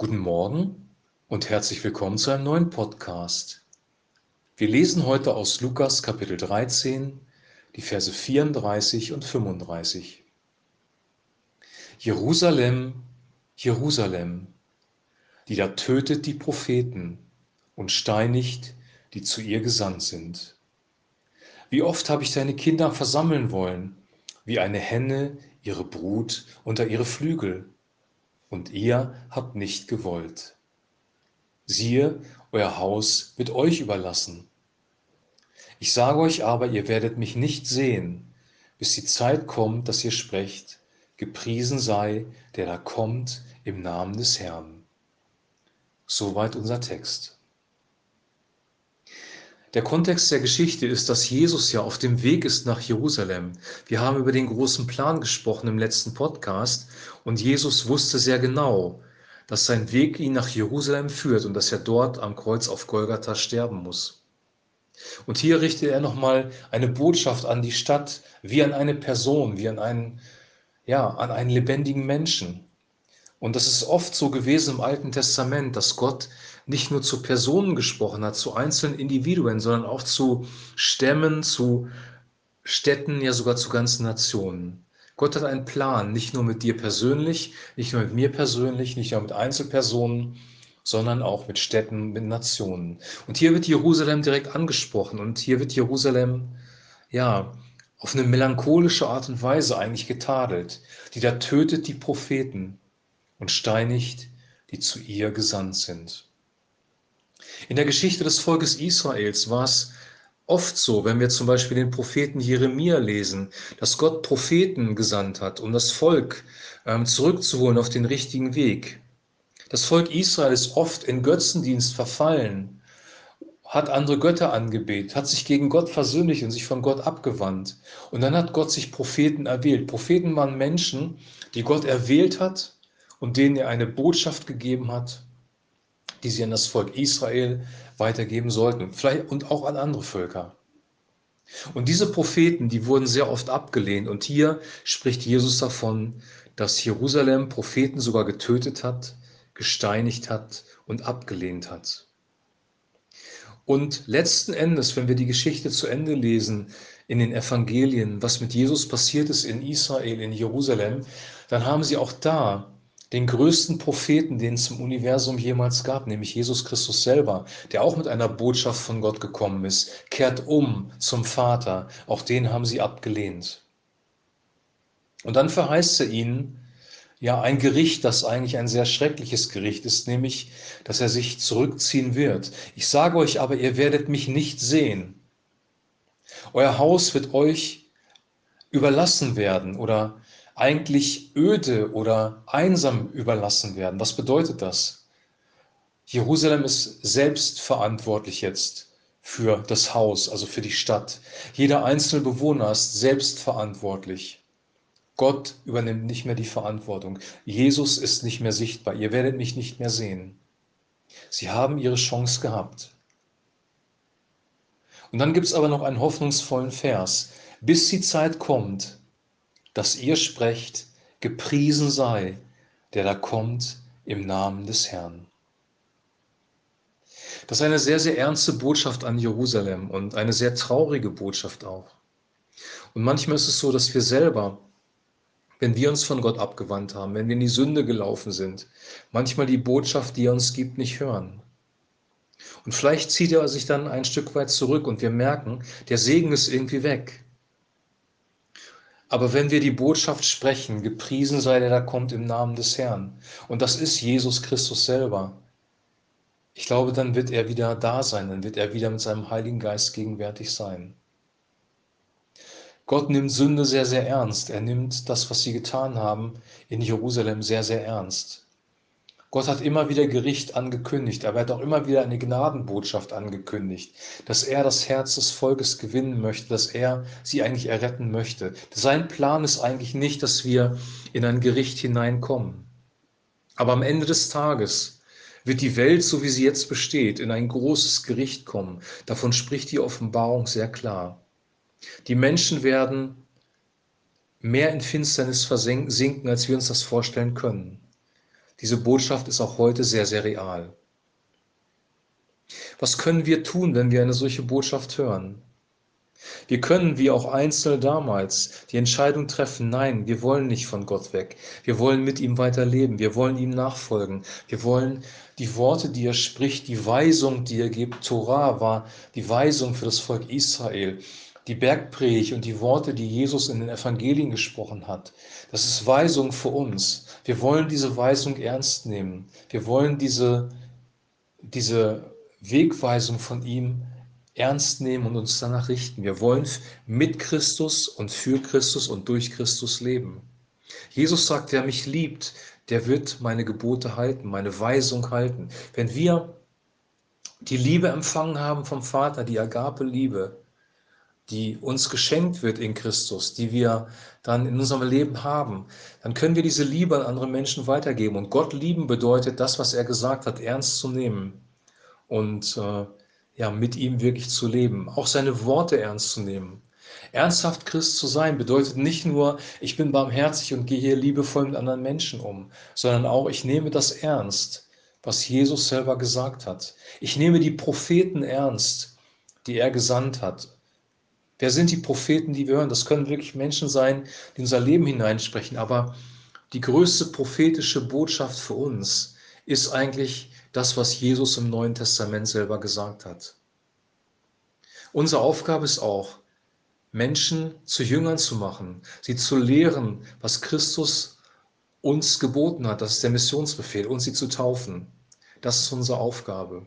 Guten Morgen und herzlich willkommen zu einem neuen Podcast. Wir lesen heute aus Lukas Kapitel 13, die Verse 34 und 35. Jerusalem, Jerusalem, die da tötet die Propheten und steinigt, die zu ihr gesandt sind. Wie oft habe ich deine Kinder versammeln wollen, wie eine Henne ihre Brut unter ihre Flügel, und ihr habt nicht gewollt. Siehe, euer Haus wird euch überlassen. Ich sage euch aber, ihr werdet mich nicht sehen, bis die Zeit kommt, dass ihr sprecht, gepriesen sei, der da kommt im Namen des Herrn. Soweit unser Text. Der Kontext der Geschichte ist, dass Jesus ja auf dem Weg ist nach Jerusalem. Wir haben über den großen Plan gesprochen im letzten Podcast und Jesus wusste sehr genau, dass sein Weg ihn nach Jerusalem führt und dass er dort am Kreuz auf Golgatha sterben muss. Und hier richtet er nochmal eine Botschaft an die Stadt, wie an eine Person, wie an einen, ja, an einen lebendigen Menschen. Und das ist oft so gewesen im Alten Testament, dass Gott nicht nur zu Personen gesprochen hat, zu einzelnen Individuen, sondern auch zu Stämmen, zu Städten, ja sogar zu ganzen Nationen. Gott hat einen Plan, nicht nur mit dir persönlich, nicht nur mit mir persönlich, nicht nur mit Einzelpersonen, sondern auch mit Städten, mit Nationen. Und hier wird Jerusalem direkt angesprochen und hier wird Jerusalem, ja, auf eine melancholische Art und Weise eigentlich getadelt, die da tötet die Propheten und steinigt, die zu ihr gesandt sind. In der Geschichte des Volkes Israels war es oft so, wenn wir zum Beispiel den Propheten Jeremia lesen, dass Gott Propheten gesandt hat, um das Volk ähm, zurückzuholen auf den richtigen Weg. Das Volk Israel ist oft in Götzendienst verfallen, hat andere Götter angebetet, hat sich gegen Gott versöhnlicht und sich von Gott abgewandt. Und dann hat Gott sich Propheten erwählt. Propheten waren Menschen, die Gott erwählt hat und denen er eine Botschaft gegeben hat die sie an das Volk Israel weitergeben sollten vielleicht, und auch an andere Völker. Und diese Propheten, die wurden sehr oft abgelehnt. Und hier spricht Jesus davon, dass Jerusalem Propheten sogar getötet hat, gesteinigt hat und abgelehnt hat. Und letzten Endes, wenn wir die Geschichte zu Ende lesen in den Evangelien, was mit Jesus passiert ist in Israel, in Jerusalem, dann haben sie auch da den größten Propheten, den es im Universum jemals gab, nämlich Jesus Christus selber, der auch mit einer Botschaft von Gott gekommen ist, kehrt um zum Vater. Auch den haben sie abgelehnt. Und dann verheißt er ihnen ja ein Gericht, das eigentlich ein sehr schreckliches Gericht ist, nämlich, dass er sich zurückziehen wird. Ich sage euch aber, ihr werdet mich nicht sehen. Euer Haus wird euch überlassen werden oder eigentlich öde oder einsam überlassen werden. Was bedeutet das? Jerusalem ist selbst verantwortlich jetzt für das Haus, also für die Stadt. Jeder einzelne Bewohner ist selbst verantwortlich. Gott übernimmt nicht mehr die Verantwortung. Jesus ist nicht mehr sichtbar. Ihr werdet mich nicht mehr sehen. Sie haben ihre Chance gehabt. Und dann gibt es aber noch einen hoffnungsvollen Vers. Bis die Zeit kommt, dass ihr sprecht, gepriesen sei, der da kommt im Namen des Herrn. Das ist eine sehr, sehr ernste Botschaft an Jerusalem und eine sehr traurige Botschaft auch. Und manchmal ist es so, dass wir selber, wenn wir uns von Gott abgewandt haben, wenn wir in die Sünde gelaufen sind, manchmal die Botschaft, die er uns gibt, nicht hören. Und vielleicht zieht er sich dann ein Stück weit zurück und wir merken, der Segen ist irgendwie weg. Aber wenn wir die Botschaft sprechen, gepriesen sei der, da kommt im Namen des Herrn, und das ist Jesus Christus selber, ich glaube, dann wird er wieder da sein, dann wird er wieder mit seinem Heiligen Geist gegenwärtig sein. Gott nimmt Sünde sehr, sehr ernst. Er nimmt das, was sie getan haben in Jerusalem, sehr, sehr ernst. Gott hat immer wieder Gericht angekündigt, aber er hat auch immer wieder eine Gnadenbotschaft angekündigt, dass er das Herz des Volkes gewinnen möchte, dass er sie eigentlich erretten möchte. Sein Plan ist eigentlich nicht, dass wir in ein Gericht hineinkommen. Aber am Ende des Tages wird die Welt, so wie sie jetzt besteht, in ein großes Gericht kommen. Davon spricht die Offenbarung sehr klar. Die Menschen werden mehr in Finsternis versinken, als wir uns das vorstellen können. Diese Botschaft ist auch heute sehr, sehr real. Was können wir tun, wenn wir eine solche Botschaft hören? Wir können, wie auch Einzelne damals, die Entscheidung treffen, nein, wir wollen nicht von Gott weg. Wir wollen mit ihm weiterleben. Wir wollen ihm nachfolgen. Wir wollen die Worte, die er spricht, die Weisung, die er gibt. Torah war die Weisung für das Volk Israel. Die Bergpredigt und die Worte, die Jesus in den Evangelien gesprochen hat. Das ist Weisung für uns. Wir wollen diese Weisung ernst nehmen. Wir wollen diese, diese Wegweisung von ihm ernst nehmen und uns danach richten. Wir wollen mit Christus und für Christus und durch Christus leben. Jesus sagt, wer mich liebt, der wird meine Gebote halten, meine Weisung halten. Wenn wir die Liebe empfangen haben vom Vater, die Agape-Liebe, die uns geschenkt wird in Christus, die wir dann in unserem Leben haben, dann können wir diese Liebe an andere Menschen weitergeben. Und Gott lieben bedeutet, das, was er gesagt hat, ernst zu nehmen und äh, ja, mit ihm wirklich zu leben, auch seine Worte ernst zu nehmen. Ernsthaft Christ zu sein bedeutet nicht nur, ich bin barmherzig und gehe hier liebevoll mit anderen Menschen um, sondern auch, ich nehme das ernst, was Jesus selber gesagt hat. Ich nehme die Propheten ernst, die er gesandt hat. Wer sind die Propheten, die wir hören? Das können wirklich Menschen sein, die unser Leben hineinsprechen. Aber die größte prophetische Botschaft für uns ist eigentlich das, was Jesus im Neuen Testament selber gesagt hat. Unsere Aufgabe ist auch, Menschen zu Jüngern zu machen, sie zu lehren, was Christus uns geboten hat. Das ist der Missionsbefehl, uns sie zu taufen. Das ist unsere Aufgabe.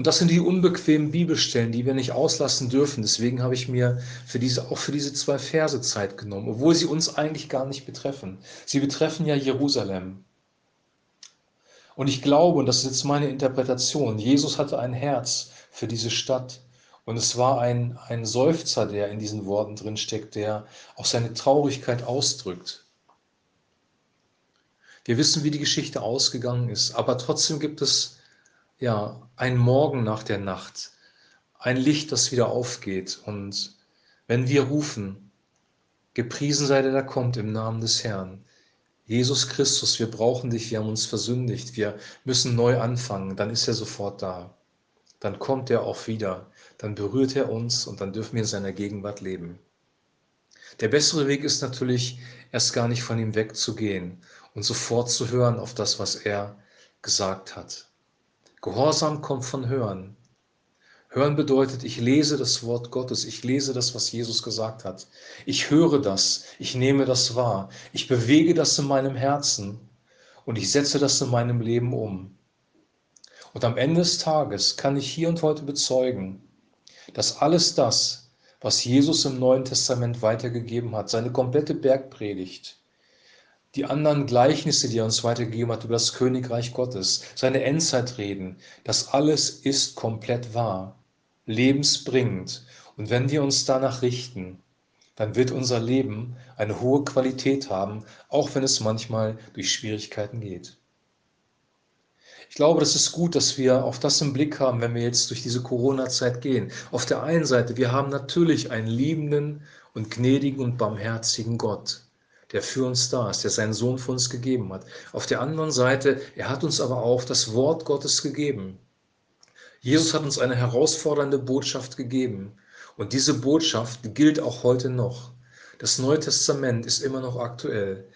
Und das sind die unbequemen Bibelstellen, die wir nicht auslassen dürfen. Deswegen habe ich mir für diese, auch für diese zwei Verse Zeit genommen, obwohl sie uns eigentlich gar nicht betreffen. Sie betreffen ja Jerusalem. Und ich glaube, und das ist jetzt meine Interpretation, Jesus hatte ein Herz für diese Stadt. Und es war ein, ein Seufzer, der in diesen Worten drin steckt, der auch seine Traurigkeit ausdrückt. Wir wissen, wie die Geschichte ausgegangen ist, aber trotzdem gibt es ja ein Morgen nach der Nacht, ein Licht, das wieder aufgeht. Und wenn wir rufen, gepriesen sei der, der kommt im Namen des Herrn, Jesus Christus, wir brauchen dich, wir haben uns versündigt, wir müssen neu anfangen, dann ist er sofort da. Dann kommt er auch wieder, dann berührt er uns und dann dürfen wir in seiner Gegenwart leben. Der bessere Weg ist natürlich, erst gar nicht von ihm wegzugehen und sofort zu hören auf das, was er gesagt hat. Gehorsam kommt von Hören. Hören bedeutet, ich lese das Wort Gottes, ich lese das, was Jesus gesagt hat. Ich höre das, ich nehme das wahr, ich bewege das in meinem Herzen und ich setze das in meinem Leben um. Und am Ende des Tages kann ich hier und heute bezeugen, dass alles das, was Jesus im Neuen Testament weitergegeben hat, seine komplette Bergpredigt, die anderen Gleichnisse, die er uns weitergegeben hat über das Königreich Gottes, seine Endzeitreden, das alles ist komplett wahr lebensbringend. Und wenn wir uns danach richten, dann wird unser Leben eine hohe Qualität haben, auch wenn es manchmal durch Schwierigkeiten geht. Ich glaube, das ist gut, dass wir auch das im Blick haben, wenn wir jetzt durch diese Corona-Zeit gehen. Auf der einen Seite, wir haben natürlich einen liebenden und gnädigen und barmherzigen Gott, der für uns da ist, der seinen Sohn für uns gegeben hat. Auf der anderen Seite, er hat uns aber auch das Wort Gottes gegeben. Jesus hat uns eine herausfordernde Botschaft gegeben. Und diese Botschaft gilt auch heute noch. Das Neue Testament ist immer noch aktuell.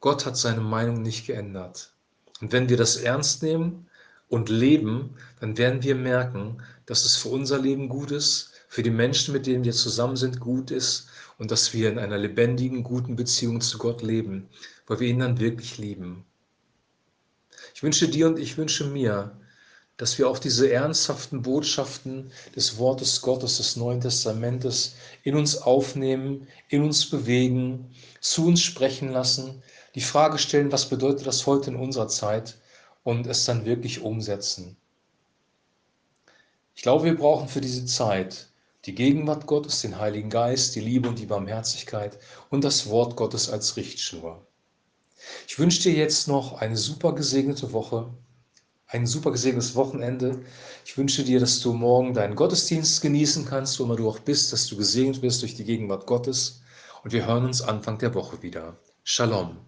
Gott hat seine Meinung nicht geändert. Und wenn wir das ernst nehmen und leben, dann werden wir merken, dass es für unser Leben gut ist, für die Menschen, mit denen wir zusammen sind, gut ist und dass wir in einer lebendigen, guten Beziehung zu Gott leben, weil wir ihn dann wirklich lieben. Ich wünsche dir und ich wünsche mir, dass wir auch diese ernsthaften Botschaften des Wortes Gottes, des Neuen Testamentes in uns aufnehmen, in uns bewegen, zu uns sprechen lassen, die Frage stellen, was bedeutet das heute in unserer Zeit und es dann wirklich umsetzen. Ich glaube, wir brauchen für diese Zeit die Gegenwart Gottes, den Heiligen Geist, die Liebe und die Barmherzigkeit und das Wort Gottes als Richtschnur. Ich wünsche dir jetzt noch eine super gesegnete Woche ein super gesegnetes Wochenende. Ich wünsche dir, dass du morgen deinen Gottesdienst genießen kannst, wo immer du auch bist, dass du gesegnet wirst durch die Gegenwart Gottes. Und wir hören uns Anfang der Woche wieder. Shalom.